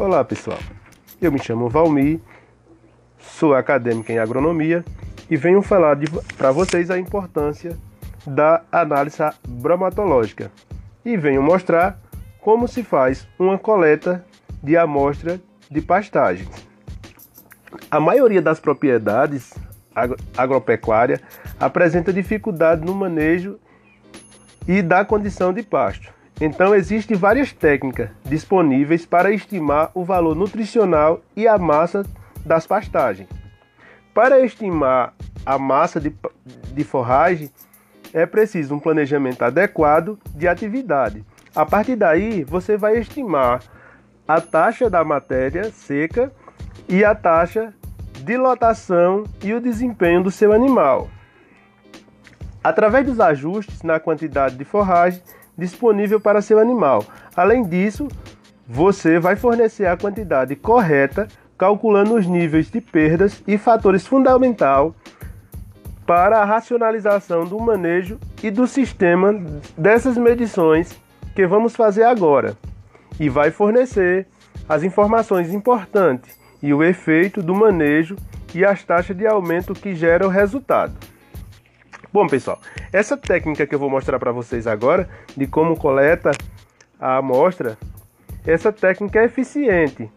Olá pessoal, eu me chamo Valmir, sou acadêmico em agronomia e venho falar para vocês a importância da análise bromatológica e venho mostrar como se faz uma coleta de amostra de pastagens. A maioria das propriedades agropecuárias apresenta dificuldade no manejo e da condição de pasto. Então, existem várias técnicas disponíveis para estimar o valor nutricional e a massa das pastagens. Para estimar a massa de, de forragem, é preciso um planejamento adequado de atividade. A partir daí, você vai estimar a taxa da matéria seca e a taxa de lotação e o desempenho do seu animal. Através dos ajustes na quantidade de forragem, disponível para seu animal. Além disso, você vai fornecer a quantidade correta, calculando os níveis de perdas e fatores fundamental para a racionalização do manejo e do sistema dessas medições que vamos fazer agora. E vai fornecer as informações importantes e o efeito do manejo e as taxas de aumento que geram o resultado. Bom, pessoal, essa técnica que eu vou mostrar para vocês agora, de como coleta a amostra, essa técnica é eficiente.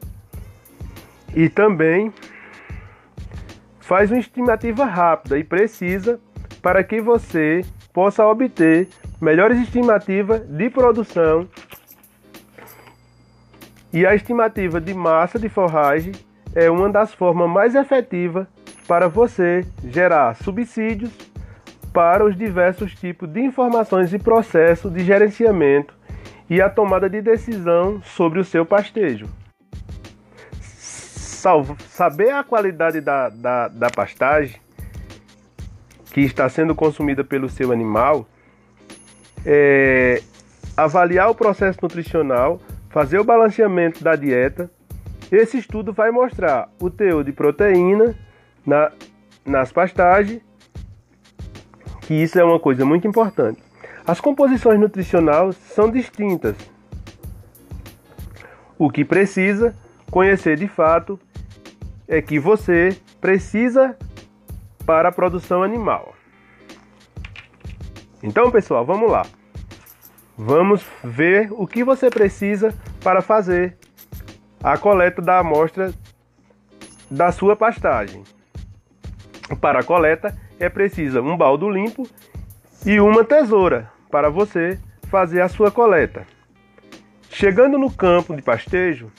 E também faz uma estimativa rápida e precisa para que você possa obter melhores estimativas de produção e a estimativa de massa de forragem é uma das formas mais efetivas para você gerar subsídios para os diversos tipos de informações e processos de gerenciamento e a tomada de decisão sobre o seu pastejo. Saber a qualidade da, da, da pastagem que está sendo consumida pelo seu animal, é, avaliar o processo nutricional, fazer o balanceamento da dieta. Esse estudo vai mostrar o teor de proteína na, nas pastagens que isso é uma coisa muito importante. As composições nutricionais são distintas. O que precisa conhecer de fato é que você precisa para a produção animal. Então, pessoal, vamos lá. Vamos ver o que você precisa para fazer a coleta da amostra da sua pastagem. Para a coleta, é preciso um baldo limpo e uma tesoura para você fazer a sua coleta. Chegando no campo de pastejo,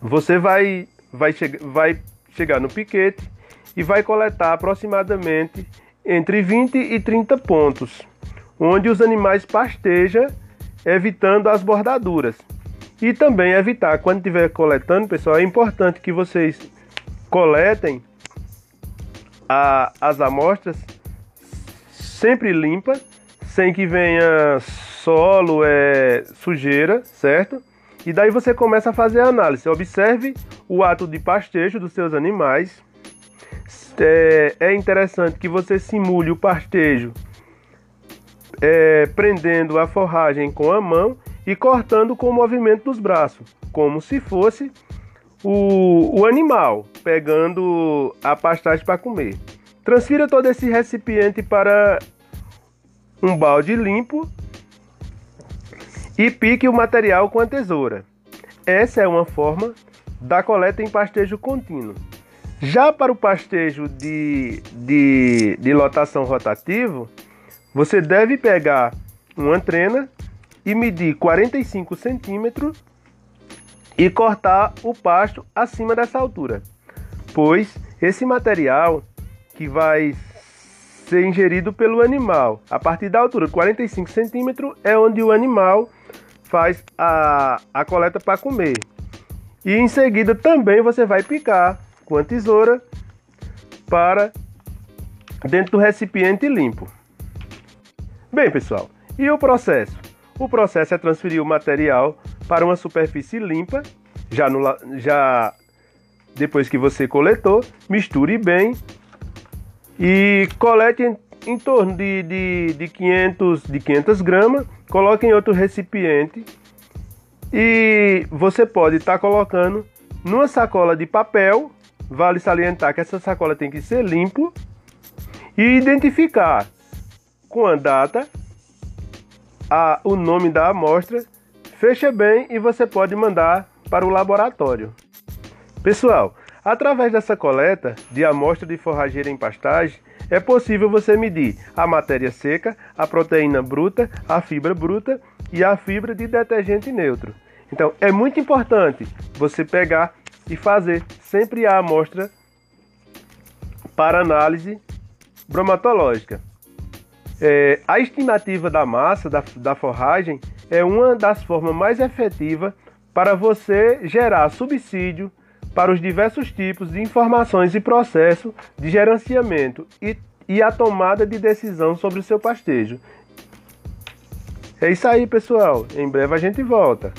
você vai, vai, che vai chegar no piquete e vai coletar aproximadamente entre 20 e 30 pontos, onde os animais pastejam, evitando as bordaduras. E também evitar, quando estiver coletando, pessoal, é importante que vocês coletem a, as amostras sempre limpa, sem que venha solo, é, sujeira, certo? E daí você começa a fazer a análise. Observe o ato de pastejo dos seus animais. É, é interessante que você simule o pastejo é, prendendo a forragem com a mão e cortando com o movimento dos braços, como se fosse o, o animal pegando a pastagem para comer. Transfira todo esse recipiente para um balde limpo e pique o material com a tesoura. Essa é uma forma da coleta em pastejo contínuo. Já para o pastejo de, de, de lotação rotativo, você deve pegar uma trena e medir 45 centímetros e cortar o pasto acima dessa altura, pois esse material que vai ser ingerido pelo animal. A partir da altura de 45 centímetros é onde o animal faz a, a coleta para comer. E em seguida também você vai picar com a tesoura para dentro do recipiente limpo. Bem, pessoal, e o processo? O processo é transferir o material para uma superfície limpa, já, no, já depois que você coletou, misture bem e colete em, em torno de, de, de, 500, de 500 gramas, coloque em outro recipiente E você pode estar tá colocando numa sacola de papel. Vale salientar que essa sacola tem que ser limpo e identificar com a data, a, o nome da amostra, fecha bem e você pode mandar para o laboratório. Pessoal, através dessa coleta de amostra de forrageira em pastagem, é possível você medir a matéria seca, a proteína bruta, a fibra bruta e a fibra de detergente neutro. Então, é muito importante você pegar e fazer sempre a amostra para análise bromatológica. É, a estimativa da massa da, da forragem é uma das formas mais efetivas para você gerar subsídio para os diversos tipos de informações e processo de gerenciamento e, e a tomada de decisão sobre o seu pastejo. É isso aí, pessoal. Em breve a gente volta.